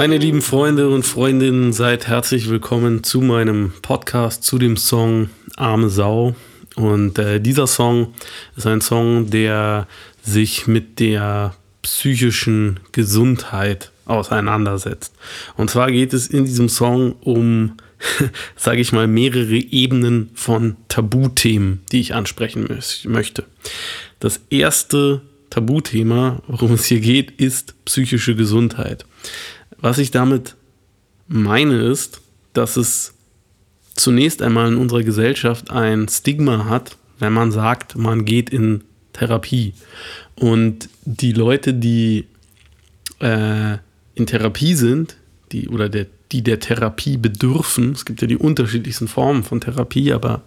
Meine lieben Freunde und Freundinnen, seid herzlich willkommen zu meinem Podcast zu dem Song Arme Sau. Und äh, dieser Song ist ein Song, der sich mit der psychischen Gesundheit auseinandersetzt. Und zwar geht es in diesem Song um, sage ich mal, mehrere Ebenen von Tabuthemen, die ich ansprechen möchte. Das erste Tabuthema, worum es hier geht, ist psychische Gesundheit. Was ich damit meine ist, dass es zunächst einmal in unserer Gesellschaft ein Stigma hat, wenn man sagt, man geht in Therapie. Und die Leute, die äh, in Therapie sind, die oder der, die der Therapie bedürfen, es gibt ja die unterschiedlichsten Formen von Therapie, aber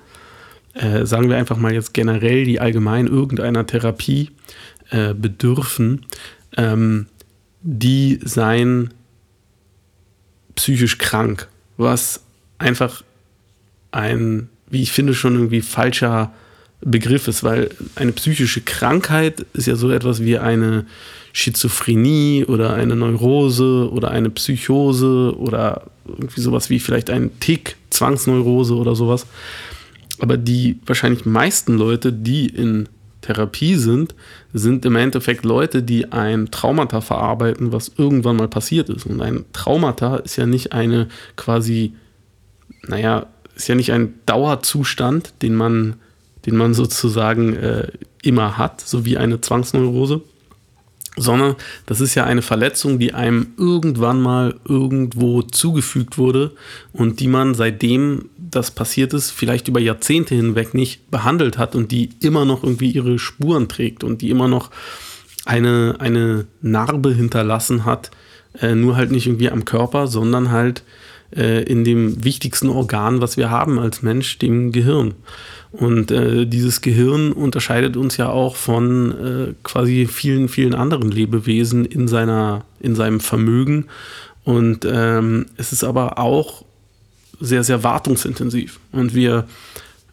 äh, sagen wir einfach mal jetzt generell, die allgemein irgendeiner Therapie äh, bedürfen, ähm, die seien psychisch krank, was einfach ein, wie ich finde, schon irgendwie falscher Begriff ist, weil eine psychische Krankheit ist ja so etwas wie eine Schizophrenie oder eine Neurose oder eine Psychose oder irgendwie sowas wie vielleicht ein Tick, Zwangsneurose oder sowas. Aber die wahrscheinlich meisten Leute, die in Therapie sind, sind im Endeffekt Leute, die ein Traumata verarbeiten, was irgendwann mal passiert ist. Und ein Traumata ist ja nicht eine quasi, naja, ist ja nicht ein Dauerzustand, den man, den man sozusagen äh, immer hat, so wie eine Zwangsneurose, sondern das ist ja eine Verletzung, die einem irgendwann mal irgendwo zugefügt wurde und die man seitdem das passiert ist, vielleicht über Jahrzehnte hinweg nicht behandelt hat und die immer noch irgendwie ihre Spuren trägt und die immer noch eine, eine Narbe hinterlassen hat, äh, nur halt nicht irgendwie am Körper, sondern halt äh, in dem wichtigsten Organ, was wir haben als Mensch, dem Gehirn. Und äh, dieses Gehirn unterscheidet uns ja auch von äh, quasi vielen, vielen anderen Lebewesen in, seiner, in seinem Vermögen. Und ähm, es ist aber auch sehr, sehr wartungsintensiv. Und wir,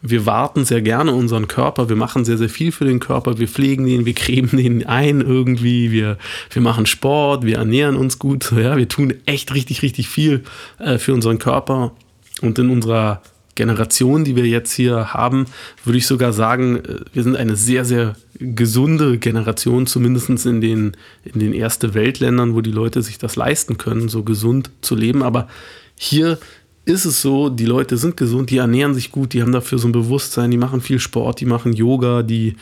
wir warten sehr gerne unseren Körper, wir machen sehr, sehr viel für den Körper, wir pflegen den, wir cremen den ein irgendwie, wir, wir machen Sport, wir ernähren uns gut, ja, wir tun echt richtig, richtig viel äh, für unseren Körper. Und in unserer Generation, die wir jetzt hier haben, würde ich sogar sagen, äh, wir sind eine sehr, sehr gesunde Generation, zumindest in den, in den erste Weltländern, wo die Leute sich das leisten können, so gesund zu leben. Aber hier ist es so, die Leute sind gesund, die ernähren sich gut, die haben dafür so ein Bewusstsein, die machen viel Sport, die machen Yoga, die,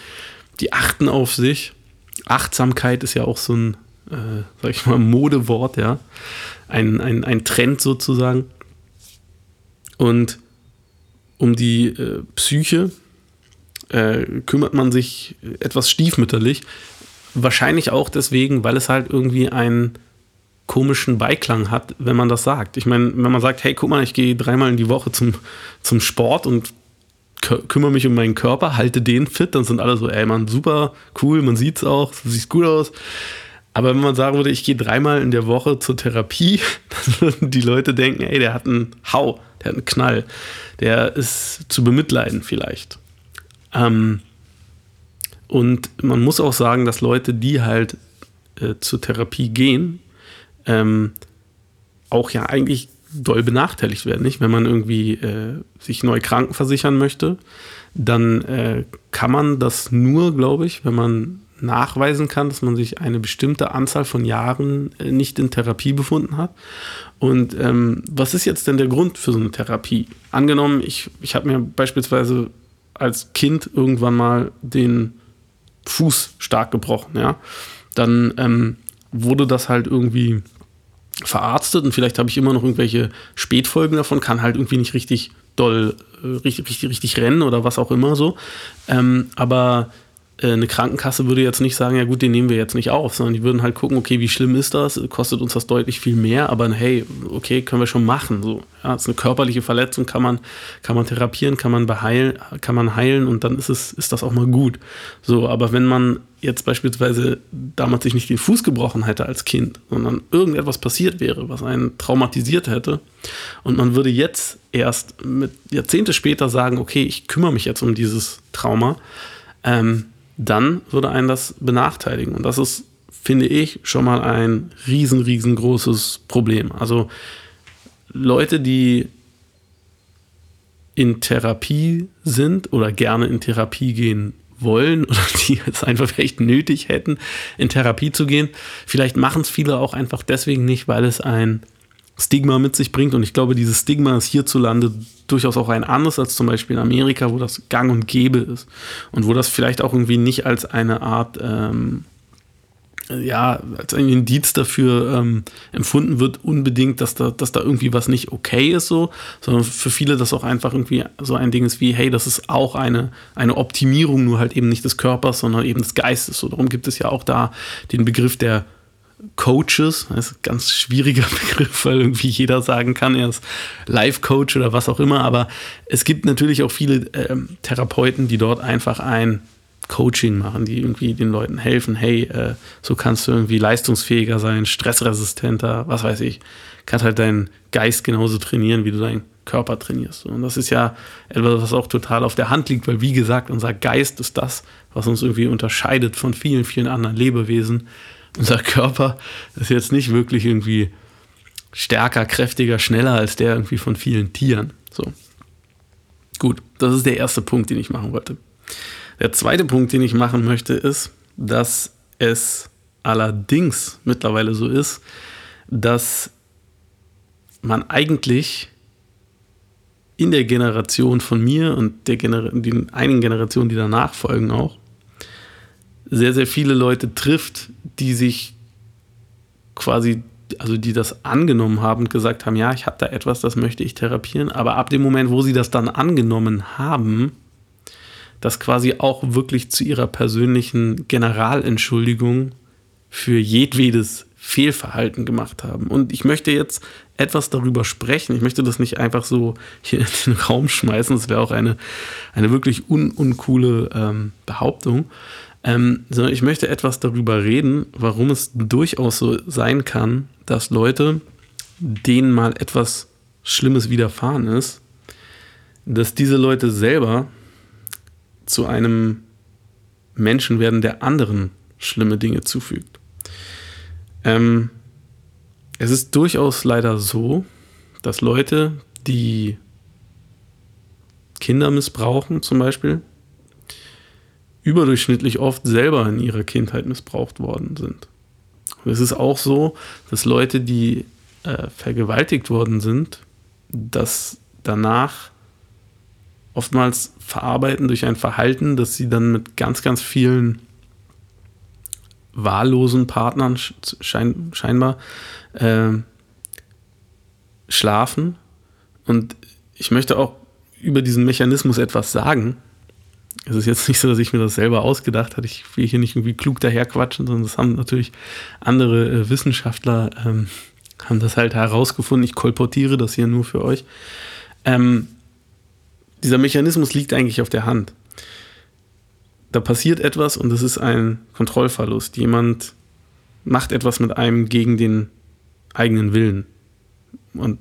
die achten auf sich. Achtsamkeit ist ja auch so ein, äh, sag ich mal, Modewort, ja. Ein, ein, ein Trend sozusagen. Und um die äh, Psyche äh, kümmert man sich etwas stiefmütterlich. Wahrscheinlich auch deswegen, weil es halt irgendwie einen komischen Beiklang hat, wenn man das sagt. Ich meine, wenn man sagt, hey, guck mal, ich gehe dreimal in die Woche zum, zum Sport und kümmere mich um meinen Körper, halte den fit, dann sind alle so, ey, man, super, cool, man sieht es auch, du siehst gut aus. Aber wenn man sagen würde, ich gehe dreimal in der Woche zur Therapie, dann würden die Leute denken, ey, der hat einen Hau, der hat einen Knall, der ist zu bemitleiden vielleicht. Ähm, und man muss auch sagen, dass Leute, die halt äh, zur Therapie gehen, ähm, auch ja eigentlich doll benachteiligt werden, nicht? Wenn man irgendwie äh, sich neu krankenversichern möchte, dann äh, kann man das nur, glaube ich, wenn man nachweisen kann, dass man sich eine bestimmte Anzahl von Jahren äh, nicht in Therapie befunden hat. Und ähm, was ist jetzt denn der Grund für so eine Therapie? Angenommen, ich, ich habe mir beispielsweise als Kind irgendwann mal den Fuß stark gebrochen, ja. Dann ähm, wurde das halt irgendwie verarztet und vielleicht habe ich immer noch irgendwelche Spätfolgen davon, kann halt irgendwie nicht richtig doll, äh, richtig, richtig, richtig rennen oder was auch immer so. Ähm, aber eine Krankenkasse würde jetzt nicht sagen, ja gut, den nehmen wir jetzt nicht auf, sondern die würden halt gucken, okay, wie schlimm ist das? Kostet uns das deutlich viel mehr, aber hey, okay, können wir schon machen. So, ja, ist eine körperliche Verletzung, kann man, kann man therapieren, kann man beheilen, kann man heilen und dann ist es, ist das auch mal gut. So, aber wenn man jetzt beispielsweise damals sich nicht den Fuß gebrochen hätte als Kind, sondern irgendetwas passiert wäre, was einen traumatisiert hätte und man würde jetzt erst mit Jahrzehnte später sagen, okay, ich kümmere mich jetzt um dieses Trauma, ähm, dann würde einen das benachteiligen. Und das ist finde ich, schon mal ein riesen, riesengroßes Problem. Also Leute, die in Therapie sind oder gerne in Therapie gehen wollen oder die es einfach vielleicht nötig hätten, in Therapie zu gehen. Vielleicht machen es viele auch einfach deswegen nicht, weil es ein Stigma mit sich bringt. Und ich glaube, dieses Stigma ist hierzulande durchaus auch ein anderes als zum Beispiel in Amerika, wo das gang und gäbe ist. Und wo das vielleicht auch irgendwie nicht als eine Art ähm, ja, als ein Indiz dafür ähm, empfunden wird, unbedingt, dass da, dass da irgendwie was nicht okay ist, so, sondern für viele das auch einfach irgendwie so ein Ding ist wie, hey, das ist auch eine, eine Optimierung, nur halt eben nicht des Körpers, sondern eben des Geistes. So, darum gibt es ja auch da den Begriff der Coaches, das ist ein ganz schwieriger Begriff, weil irgendwie jeder sagen kann, er ist Life-Coach oder was auch immer, aber es gibt natürlich auch viele ähm, Therapeuten, die dort einfach ein Coaching machen, die irgendwie den Leuten helfen, hey, äh, so kannst du irgendwie leistungsfähiger sein, stressresistenter, was weiß ich, kannst halt deinen Geist genauso trainieren, wie du deinen Körper trainierst. Und das ist ja etwas, was auch total auf der Hand liegt, weil wie gesagt, unser Geist ist das, was uns irgendwie unterscheidet von vielen, vielen anderen Lebewesen. Unser Körper ist jetzt nicht wirklich irgendwie stärker, kräftiger, schneller als der irgendwie von vielen Tieren. So. Gut, das ist der erste Punkt, den ich machen wollte. Der zweite Punkt, den ich machen möchte, ist, dass es allerdings mittlerweile so ist, dass man eigentlich in der Generation von mir und der Gener den einigen Generationen, die danach folgen auch, sehr, sehr viele Leute trifft, die sich quasi, also die das angenommen haben und gesagt haben, ja, ich habe da etwas, das möchte ich therapieren, aber ab dem Moment, wo sie das dann angenommen haben, das quasi auch wirklich zu ihrer persönlichen Generalentschuldigung für jedwedes Fehlverhalten gemacht haben. Und ich möchte jetzt etwas darüber sprechen. Ich möchte das nicht einfach so hier in den Raum schmeißen. Das wäre auch eine, eine wirklich un uncoole ähm, Behauptung. Ähm, sondern ich möchte etwas darüber reden, warum es durchaus so sein kann, dass Leute, denen mal etwas Schlimmes widerfahren ist, dass diese Leute selber zu einem Menschen werden, der anderen schlimme Dinge zufügt. Ähm, es ist durchaus leider so, dass Leute, die Kinder missbrauchen zum Beispiel, überdurchschnittlich oft selber in ihrer Kindheit missbraucht worden sind. Und es ist auch so, dass Leute, die äh, vergewaltigt worden sind, dass danach oftmals verarbeiten durch ein Verhalten, das sie dann mit ganz, ganz vielen wahllosen Partnern schein, scheinbar äh, schlafen. Und ich möchte auch über diesen Mechanismus etwas sagen. Es ist jetzt nicht so, dass ich mir das selber ausgedacht habe. Ich will hier nicht irgendwie klug daherquatschen, sondern das haben natürlich andere äh, Wissenschaftler ähm, haben das halt herausgefunden. Ich kolportiere das hier nur für euch. Ähm, dieser Mechanismus liegt eigentlich auf der Hand. Da passiert etwas und es ist ein Kontrollverlust. Jemand macht etwas mit einem gegen den eigenen Willen. Und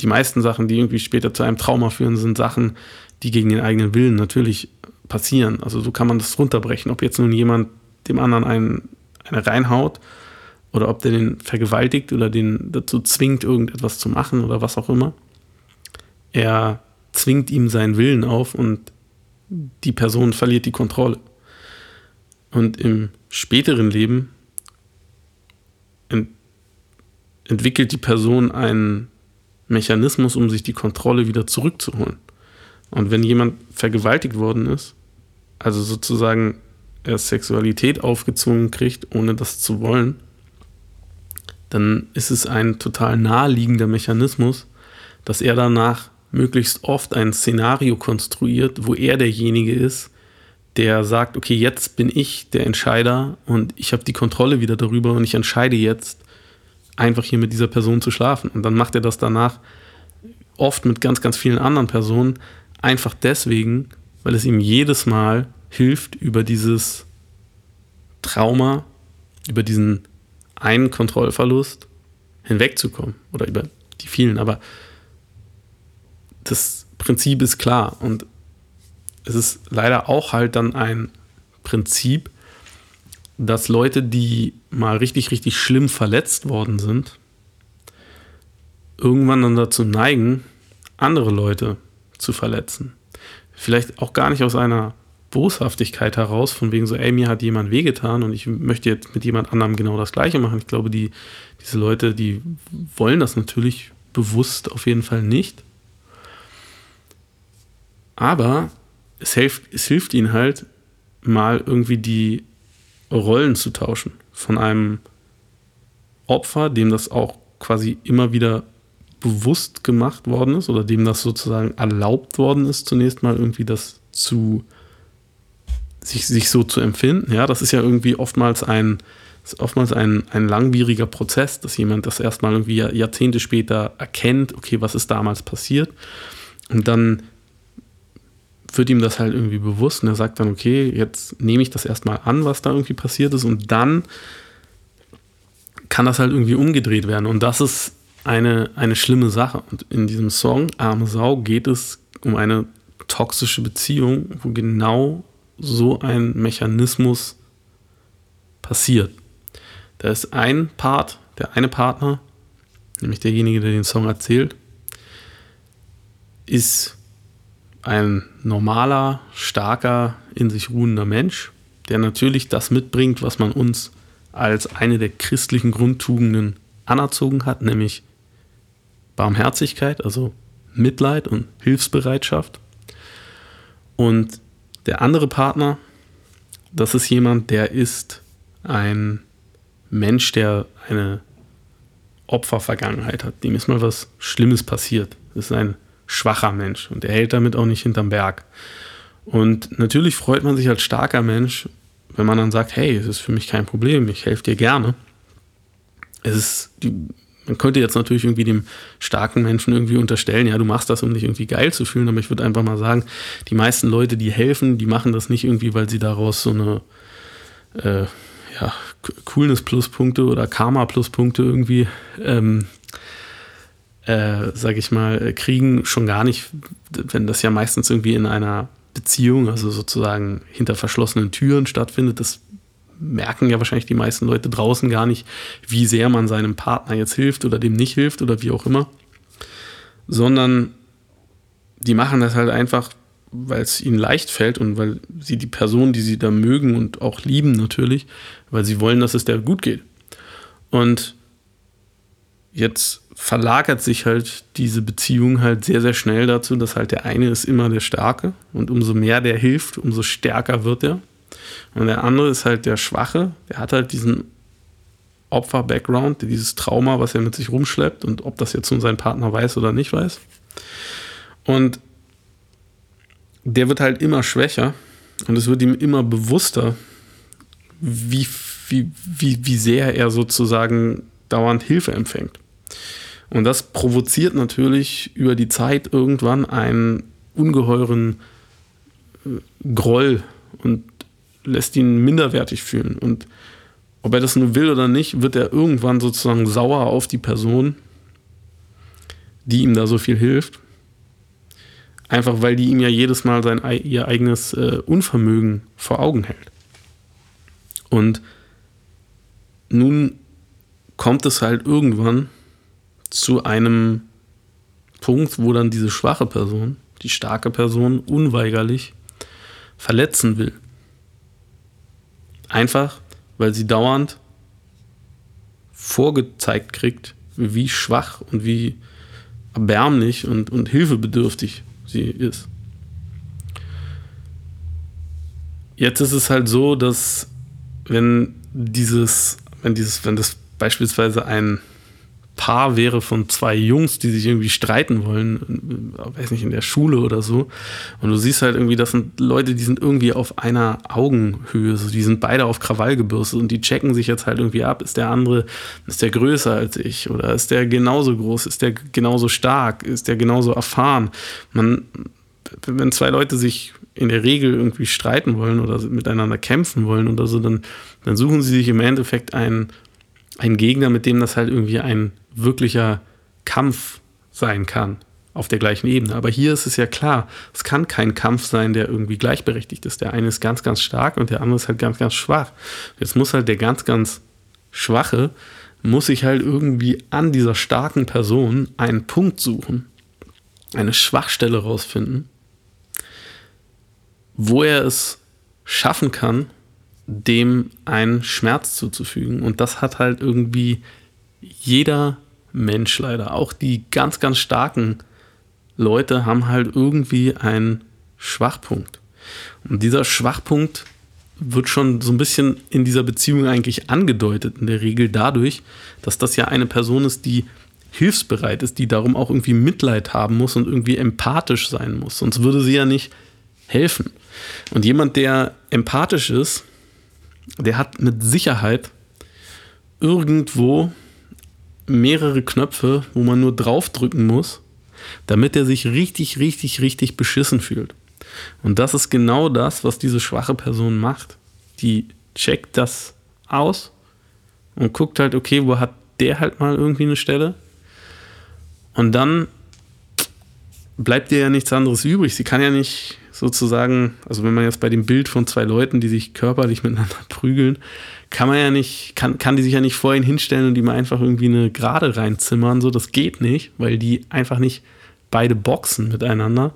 die meisten Sachen, die irgendwie später zu einem Trauma führen, sind Sachen, die gegen den eigenen Willen natürlich passieren. Also so kann man das runterbrechen. Ob jetzt nun jemand dem anderen einen, eine reinhaut oder ob der den vergewaltigt oder den dazu zwingt, irgendetwas zu machen oder was auch immer. Er zwingt ihm seinen Willen auf und die Person verliert die Kontrolle. Und im späteren Leben ent entwickelt die Person einen Mechanismus, um sich die Kontrolle wieder zurückzuholen. Und wenn jemand vergewaltigt worden ist, also sozusagen er Sexualität aufgezwungen kriegt, ohne das zu wollen, dann ist es ein total naheliegender Mechanismus, dass er danach möglichst oft ein Szenario konstruiert, wo er derjenige ist, der sagt, okay, jetzt bin ich der Entscheider und ich habe die Kontrolle wieder darüber und ich entscheide jetzt, einfach hier mit dieser Person zu schlafen. Und dann macht er das danach oft mit ganz, ganz vielen anderen Personen, einfach deswegen, weil es ihm jedes Mal hilft, über dieses Trauma, über diesen einen Kontrollverlust hinwegzukommen oder über die vielen. Aber das Prinzip ist klar und es ist leider auch halt dann ein Prinzip, dass Leute, die mal richtig, richtig schlimm verletzt worden sind, irgendwann dann dazu neigen, andere Leute zu verletzen. Vielleicht auch gar nicht aus einer Boshaftigkeit heraus, von wegen so, ey, mir hat jemand wehgetan und ich möchte jetzt mit jemand anderem genau das Gleiche machen. Ich glaube, die, diese Leute, die wollen das natürlich bewusst auf jeden Fall nicht. Aber es hilft, es hilft ihnen halt, mal irgendwie die Rollen zu tauschen. Von einem Opfer, dem das auch quasi immer wieder bewusst gemacht worden ist oder dem das sozusagen erlaubt worden ist, zunächst mal irgendwie das zu sich, sich so zu empfinden. Ja, das ist ja irgendwie oftmals ein, oftmals ein, ein langwieriger Prozess, dass jemand das erstmal irgendwie Jahrzehnte später erkennt, okay, was ist damals passiert. Und dann wird ihm das halt irgendwie bewusst und er sagt dann, okay, jetzt nehme ich das erstmal an, was da irgendwie passiert ist und dann kann das halt irgendwie umgedreht werden. Und das ist eine, eine schlimme Sache. Und in diesem Song Arme Sau geht es um eine toxische Beziehung, wo genau so ein Mechanismus passiert. Da ist ein Part, der eine Partner, nämlich derjenige, der den Song erzählt, ist ein normaler, starker, in sich ruhender Mensch, der natürlich das mitbringt, was man uns als eine der christlichen Grundtugenden anerzogen hat, nämlich Barmherzigkeit, also Mitleid und Hilfsbereitschaft. Und der andere Partner, das ist jemand, der ist ein Mensch, der eine Opfervergangenheit hat. Dem ist mal was Schlimmes passiert. Das ist ein schwacher Mensch und er hält damit auch nicht hinterm Berg. Und natürlich freut man sich als starker Mensch, wenn man dann sagt, hey, es ist für mich kein Problem, ich helfe dir gerne. Es ist die, man könnte jetzt natürlich irgendwie dem starken Menschen irgendwie unterstellen, ja, du machst das, um dich irgendwie geil zu fühlen, aber ich würde einfach mal sagen, die meisten Leute, die helfen, die machen das nicht irgendwie, weil sie daraus so eine äh, ja, Coolness-Pluspunkte oder Karma-Pluspunkte irgendwie, ähm, äh, sag ich mal, kriegen, schon gar nicht, wenn das ja meistens irgendwie in einer Beziehung, also sozusagen hinter verschlossenen Türen stattfindet, das merken ja wahrscheinlich die meisten Leute draußen gar nicht, wie sehr man seinem Partner jetzt hilft oder dem nicht hilft oder wie auch immer, sondern die machen das halt einfach, weil es ihnen leicht fällt und weil sie die Person, die sie da mögen und auch lieben natürlich, weil sie wollen, dass es der gut geht. Und jetzt verlagert sich halt diese Beziehung halt sehr, sehr schnell dazu, dass halt der eine ist immer der Starke und umso mehr der hilft, umso stärker wird er. Und der andere ist halt der Schwache, der hat halt diesen Opfer-Background, dieses Trauma, was er mit sich rumschleppt und ob das jetzt nun sein Partner weiß oder nicht weiß. Und der wird halt immer schwächer und es wird ihm immer bewusster, wie, wie, wie, wie sehr er sozusagen dauernd Hilfe empfängt. Und das provoziert natürlich über die Zeit irgendwann einen ungeheuren äh, Groll und lässt ihn minderwertig fühlen. Und ob er das nur will oder nicht, wird er irgendwann sozusagen sauer auf die Person, die ihm da so viel hilft. Einfach weil die ihm ja jedes Mal sein ihr eigenes äh, Unvermögen vor Augen hält. Und nun kommt es halt irgendwann zu einem Punkt, wo dann diese schwache Person, die starke Person, unweigerlich verletzen will. Einfach, weil sie dauernd vorgezeigt kriegt, wie schwach und wie erbärmlich und, und hilfebedürftig sie ist. Jetzt ist es halt so, dass wenn dieses, wenn dieses, wenn das beispielsweise ein Paar wäre von zwei Jungs, die sich irgendwie streiten wollen, äh, weiß nicht, in der Schule oder so. Und du siehst halt irgendwie, das sind Leute, die sind irgendwie auf einer Augenhöhe, so, die sind beide auf Krawall gebürstet und die checken sich jetzt halt irgendwie ab. Ist der andere, ist der größer als ich? Oder ist der genauso groß? Ist der genauso stark? Ist der genauso erfahren? Man, wenn zwei Leute sich in der Regel irgendwie streiten wollen oder miteinander kämpfen wollen oder so, dann, dann suchen sie sich im Endeffekt einen, einen Gegner, mit dem das halt irgendwie ein wirklicher Kampf sein kann. auf der gleichen Ebene. Aber hier ist es ja klar, es kann kein Kampf sein, der irgendwie gleichberechtigt ist. Der eine ist ganz, ganz stark und der andere ist halt ganz, ganz schwach. Jetzt muss halt der ganz, ganz Schwache, muss sich halt irgendwie an dieser starken Person einen Punkt suchen, eine Schwachstelle rausfinden, wo er es schaffen kann, dem einen Schmerz zuzufügen. Und das hat halt irgendwie jeder Mensch leider. Auch die ganz, ganz starken Leute haben halt irgendwie einen Schwachpunkt. Und dieser Schwachpunkt wird schon so ein bisschen in dieser Beziehung eigentlich angedeutet, in der Regel dadurch, dass das ja eine Person ist, die hilfsbereit ist, die darum auch irgendwie Mitleid haben muss und irgendwie empathisch sein muss. Sonst würde sie ja nicht helfen. Und jemand, der empathisch ist, der hat mit Sicherheit irgendwo mehrere Knöpfe, wo man nur draufdrücken muss, damit er sich richtig, richtig, richtig beschissen fühlt. Und das ist genau das, was diese schwache Person macht. Die checkt das aus und guckt halt, okay, wo hat der halt mal irgendwie eine Stelle? Und dann bleibt ihr ja nichts anderes übrig. Sie kann ja nicht sozusagen, also wenn man jetzt bei dem Bild von zwei Leuten, die sich körperlich miteinander prügeln, kann man ja nicht, kann, kann die sich ja nicht vorhin hinstellen und die mal einfach irgendwie eine Gerade reinzimmern. So, das geht nicht, weil die einfach nicht beide boxen miteinander,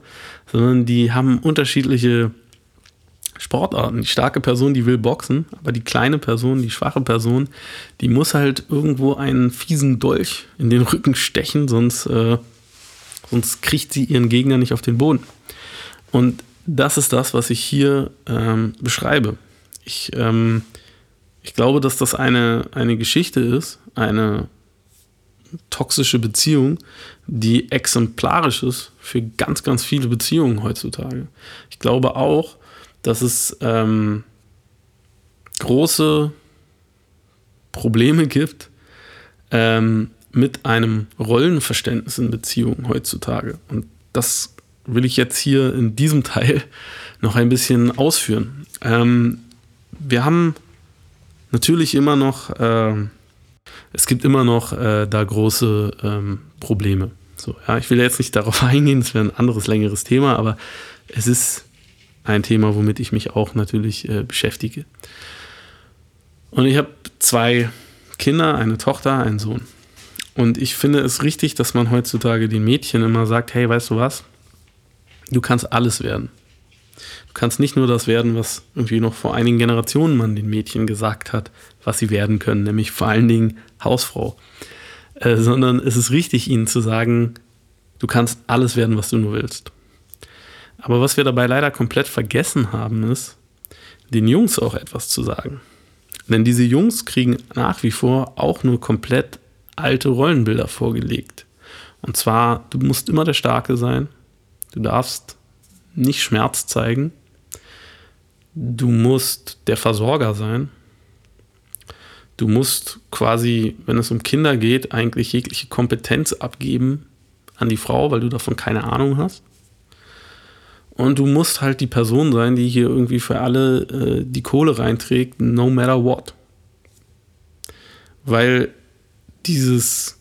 sondern die haben unterschiedliche Sportarten. Die starke Person, die will boxen, aber die kleine Person, die schwache Person, die muss halt irgendwo einen fiesen Dolch in den Rücken stechen, sonst, äh, sonst kriegt sie ihren Gegner nicht auf den Boden. Und das ist das, was ich hier ähm, beschreibe. Ich, ähm, ich glaube, dass das eine, eine Geschichte ist, eine toxische Beziehung, die exemplarisch ist für ganz, ganz viele Beziehungen heutzutage. Ich glaube auch, dass es ähm, große Probleme gibt ähm, mit einem Rollenverständnis in Beziehungen heutzutage. Und das will ich jetzt hier in diesem Teil noch ein bisschen ausführen. Ähm, wir haben natürlich immer noch äh, es gibt immer noch äh, da große ähm, Probleme. So, ja, ich will jetzt nicht darauf eingehen, das wäre ein anderes, längeres Thema, aber es ist ein Thema, womit ich mich auch natürlich äh, beschäftige. Und ich habe zwei Kinder, eine Tochter, einen Sohn. Und ich finde es richtig, dass man heutzutage den Mädchen immer sagt, hey, weißt du was? Du kannst alles werden. Du kannst nicht nur das werden, was irgendwie noch vor einigen Generationen man den Mädchen gesagt hat, was sie werden können, nämlich vor allen Dingen Hausfrau. Äh, sondern es ist richtig, ihnen zu sagen, du kannst alles werden, was du nur willst. Aber was wir dabei leider komplett vergessen haben, ist, den Jungs auch etwas zu sagen. Denn diese Jungs kriegen nach wie vor auch nur komplett alte Rollenbilder vorgelegt. Und zwar, du musst immer der Starke sein, du darfst nicht Schmerz zeigen, du musst der Versorger sein Du musst quasi, wenn es um Kinder geht, eigentlich jegliche Kompetenz abgeben an die Frau, weil du davon keine Ahnung hast. Und du musst halt die Person sein, die hier irgendwie für alle äh, die Kohle reinträgt, no matter what. Weil dieses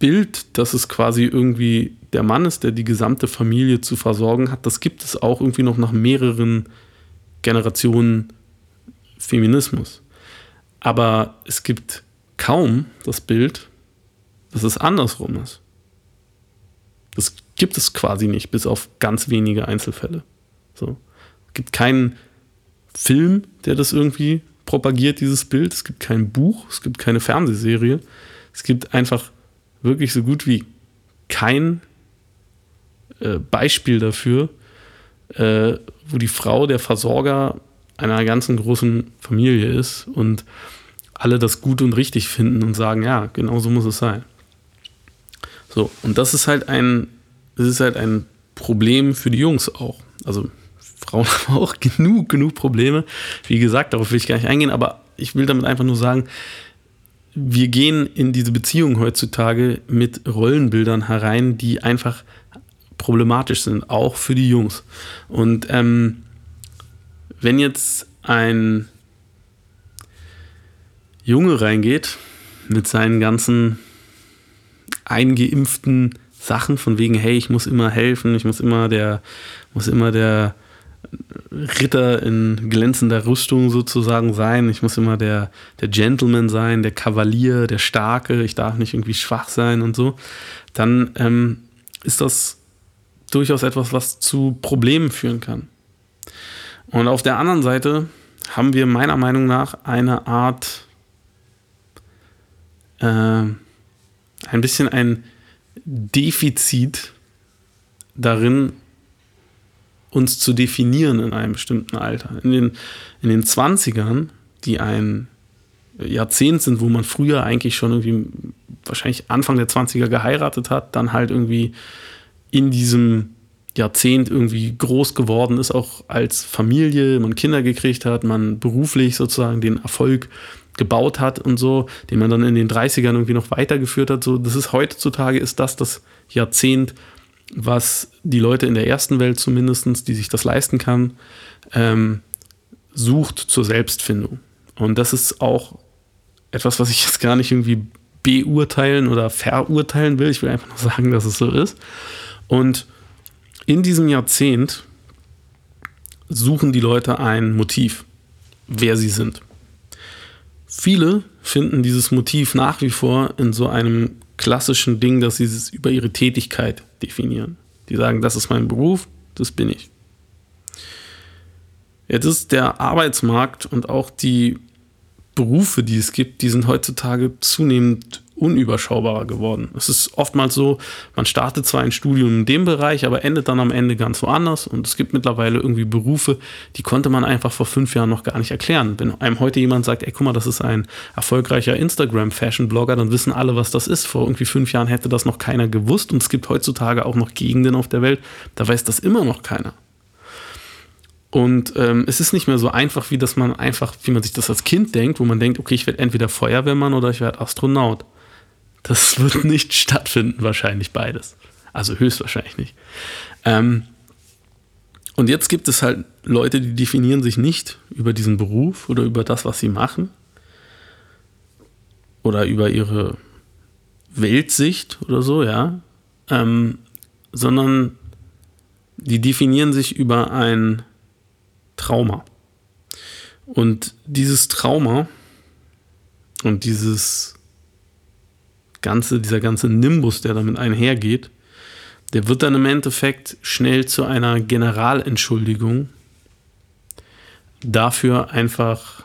Bild, dass es quasi irgendwie der Mann ist, der die gesamte Familie zu versorgen hat, das gibt es auch irgendwie noch nach mehreren Generationen Feminismus. Aber es gibt kaum das Bild, dass es andersrum ist. Das gibt es quasi nicht, bis auf ganz wenige Einzelfälle. So. Es gibt keinen Film, der das irgendwie propagiert, dieses Bild. Es gibt kein Buch, es gibt keine Fernsehserie. Es gibt einfach wirklich so gut wie kein äh, Beispiel dafür, äh, wo die Frau der Versorger einer ganzen großen Familie ist und alle das gut und richtig finden und sagen, ja, genau so muss es sein. So, und das ist halt ein, das ist halt ein Problem für die Jungs auch. Also Frauen haben auch genug, genug Probleme. Wie gesagt, darauf will ich gar nicht eingehen, aber ich will damit einfach nur sagen, wir gehen in diese Beziehung heutzutage mit Rollenbildern herein, die einfach problematisch sind, auch für die Jungs. Und ähm, wenn jetzt ein Junge reingeht mit seinen ganzen eingeimpften Sachen von wegen, hey, ich muss immer helfen, ich muss immer der, muss immer der Ritter in glänzender Rüstung sozusagen sein, ich muss immer der, der Gentleman sein, der Kavalier, der Starke, ich darf nicht irgendwie schwach sein und so, dann ähm, ist das durchaus etwas, was zu Problemen führen kann. Und auf der anderen Seite haben wir meiner Meinung nach eine Art, äh, ein bisschen ein Defizit darin, uns zu definieren in einem bestimmten Alter. In den, in den 20ern, die ein Jahrzehnt sind, wo man früher eigentlich schon irgendwie wahrscheinlich Anfang der 20er geheiratet hat, dann halt irgendwie in diesem Jahrzehnt irgendwie groß geworden ist, auch als Familie, man Kinder gekriegt hat, man beruflich sozusagen den Erfolg gebaut hat und so, den man dann in den 30ern irgendwie noch weitergeführt hat. So, das ist heutzutage ist das das Jahrzehnt, was die Leute in der ersten Welt zumindest, die sich das leisten kann, ähm, sucht zur Selbstfindung. Und das ist auch etwas, was ich jetzt gar nicht irgendwie beurteilen oder verurteilen will. Ich will einfach nur sagen, dass es so ist. Und in diesem Jahrzehnt suchen die Leute ein Motiv, wer sie sind. Viele finden dieses Motiv nach wie vor in so einem klassischen Ding, dass sie es über ihre Tätigkeit definieren. Die sagen, das ist mein Beruf, das bin ich. Jetzt ist der Arbeitsmarkt und auch die Berufe, die es gibt, die sind heutzutage zunehmend unüberschaubarer geworden. Es ist oftmals so, man startet zwar ein Studium in dem Bereich, aber endet dann am Ende ganz woanders. Und es gibt mittlerweile irgendwie Berufe, die konnte man einfach vor fünf Jahren noch gar nicht erklären. Wenn einem heute jemand sagt, ey, guck mal, das ist ein erfolgreicher Instagram-Fashion-Blogger, dann wissen alle, was das ist. Vor irgendwie fünf Jahren hätte das noch keiner gewusst. Und es gibt heutzutage auch noch Gegenden auf der Welt, da weiß das immer noch keiner. Und ähm, es ist nicht mehr so einfach, wie dass man einfach, wie man sich das als Kind denkt, wo man denkt, okay, ich werde entweder Feuerwehrmann oder ich werde Astronaut. Das wird nicht stattfinden, wahrscheinlich beides. Also höchstwahrscheinlich nicht. Ähm, und jetzt gibt es halt Leute, die definieren sich nicht über diesen Beruf oder über das, was sie machen oder über ihre Weltsicht oder so, ja, ähm, sondern die definieren sich über ein Trauma. Und dieses Trauma und dieses ganze, dieser ganze Nimbus, der damit einhergeht, der wird dann im Endeffekt schnell zu einer Generalentschuldigung dafür einfach,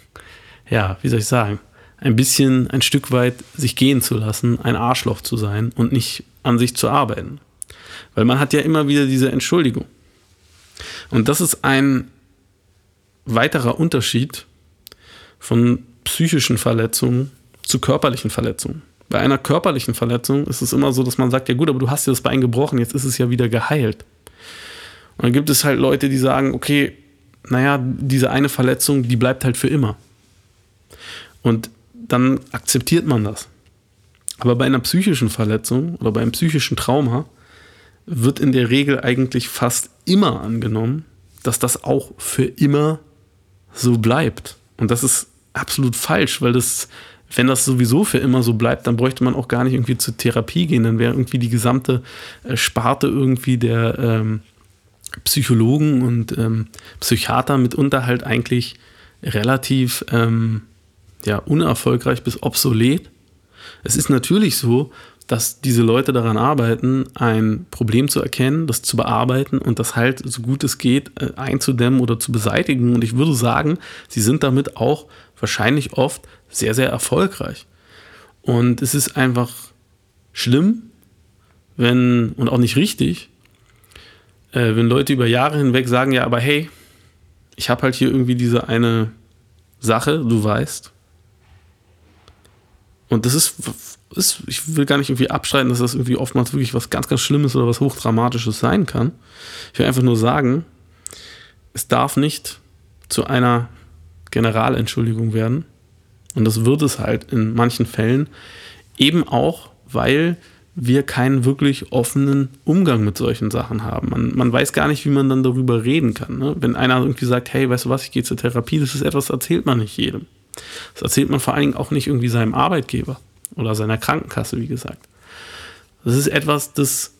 ja, wie soll ich sagen, ein bisschen, ein Stück weit sich gehen zu lassen, ein Arschloch zu sein und nicht an sich zu arbeiten. Weil man hat ja immer wieder diese Entschuldigung. Und das ist ein weiterer Unterschied von psychischen Verletzungen zu körperlichen Verletzungen. Bei einer körperlichen Verletzung ist es immer so, dass man sagt, ja gut, aber du hast dir das Bein gebrochen, jetzt ist es ja wieder geheilt. Und dann gibt es halt Leute, die sagen, okay, naja, diese eine Verletzung, die bleibt halt für immer. Und dann akzeptiert man das. Aber bei einer psychischen Verletzung oder bei einem psychischen Trauma wird in der Regel eigentlich fast immer angenommen, dass das auch für immer so bleibt. Und das ist absolut falsch, weil das wenn das sowieso für immer so bleibt, dann bräuchte man auch gar nicht irgendwie zur Therapie gehen. Dann wäre irgendwie die gesamte äh, Sparte irgendwie der ähm, Psychologen und ähm, Psychiater mitunter halt eigentlich relativ ähm, ja, unerfolgreich bis obsolet. Es ist natürlich so, dass diese Leute daran arbeiten, ein Problem zu erkennen, das zu bearbeiten und das halt so gut es geht äh, einzudämmen oder zu beseitigen. Und ich würde sagen, sie sind damit auch wahrscheinlich oft sehr, sehr erfolgreich. Und es ist einfach schlimm, wenn, und auch nicht richtig, äh, wenn Leute über Jahre hinweg sagen, ja, aber hey, ich habe halt hier irgendwie diese eine Sache, du weißt. Und das ist, ist, ich will gar nicht irgendwie abstreiten, dass das irgendwie oftmals wirklich was ganz, ganz Schlimmes oder was Hochdramatisches sein kann. Ich will einfach nur sagen, es darf nicht zu einer Generalentschuldigung werden, und das wird es halt in manchen Fällen eben auch, weil wir keinen wirklich offenen Umgang mit solchen Sachen haben. Man, man weiß gar nicht, wie man dann darüber reden kann. Ne? Wenn einer irgendwie sagt, hey, weißt du was, ich gehe zur Therapie, das ist etwas, das erzählt man nicht jedem. Das erzählt man vor allen Dingen auch nicht irgendwie seinem Arbeitgeber oder seiner Krankenkasse, wie gesagt. Das ist etwas, das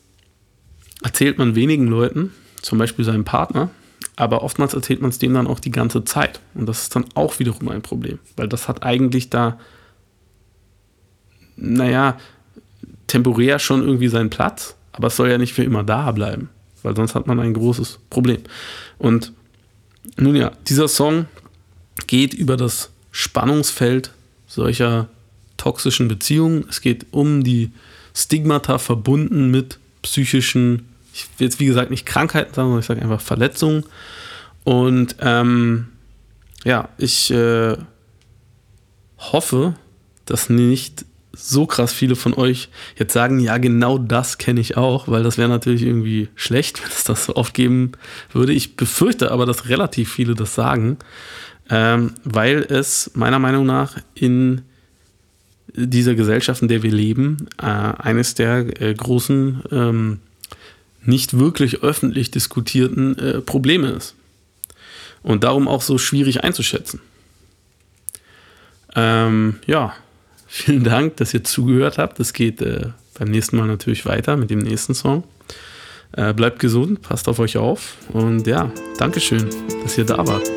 erzählt man wenigen Leuten, zum Beispiel seinem Partner, aber oftmals erzählt man es dem dann auch die ganze Zeit. Und das ist dann auch wiederum ein Problem, weil das hat eigentlich da, naja, temporär schon irgendwie seinen Platz, aber es soll ja nicht für immer da bleiben, weil sonst hat man ein großes Problem. Und nun ja, dieser Song geht über das Spannungsfeld solcher toxischen Beziehungen. Es geht um die Stigmata verbunden mit psychischen, ich will jetzt wie gesagt nicht Krankheiten sagen, sondern ich sage einfach Verletzungen. Und ähm, ja, ich äh, hoffe, dass nicht so krass viele von euch jetzt sagen, ja, genau das kenne ich auch, weil das wäre natürlich irgendwie schlecht, wenn es das so oft geben würde. Ich befürchte aber, dass relativ viele das sagen, ähm, weil es meiner Meinung nach in dieser Gesellschaft, in der wir leben, äh, eines der äh, großen, ähm, nicht wirklich öffentlich diskutierten äh, Probleme ist. Und darum auch so schwierig einzuschätzen. Ähm, ja, vielen Dank, dass ihr zugehört habt. Das geht äh, beim nächsten Mal natürlich weiter mit dem nächsten Song. Äh, bleibt gesund, passt auf euch auf und ja, Dankeschön, dass ihr da wart.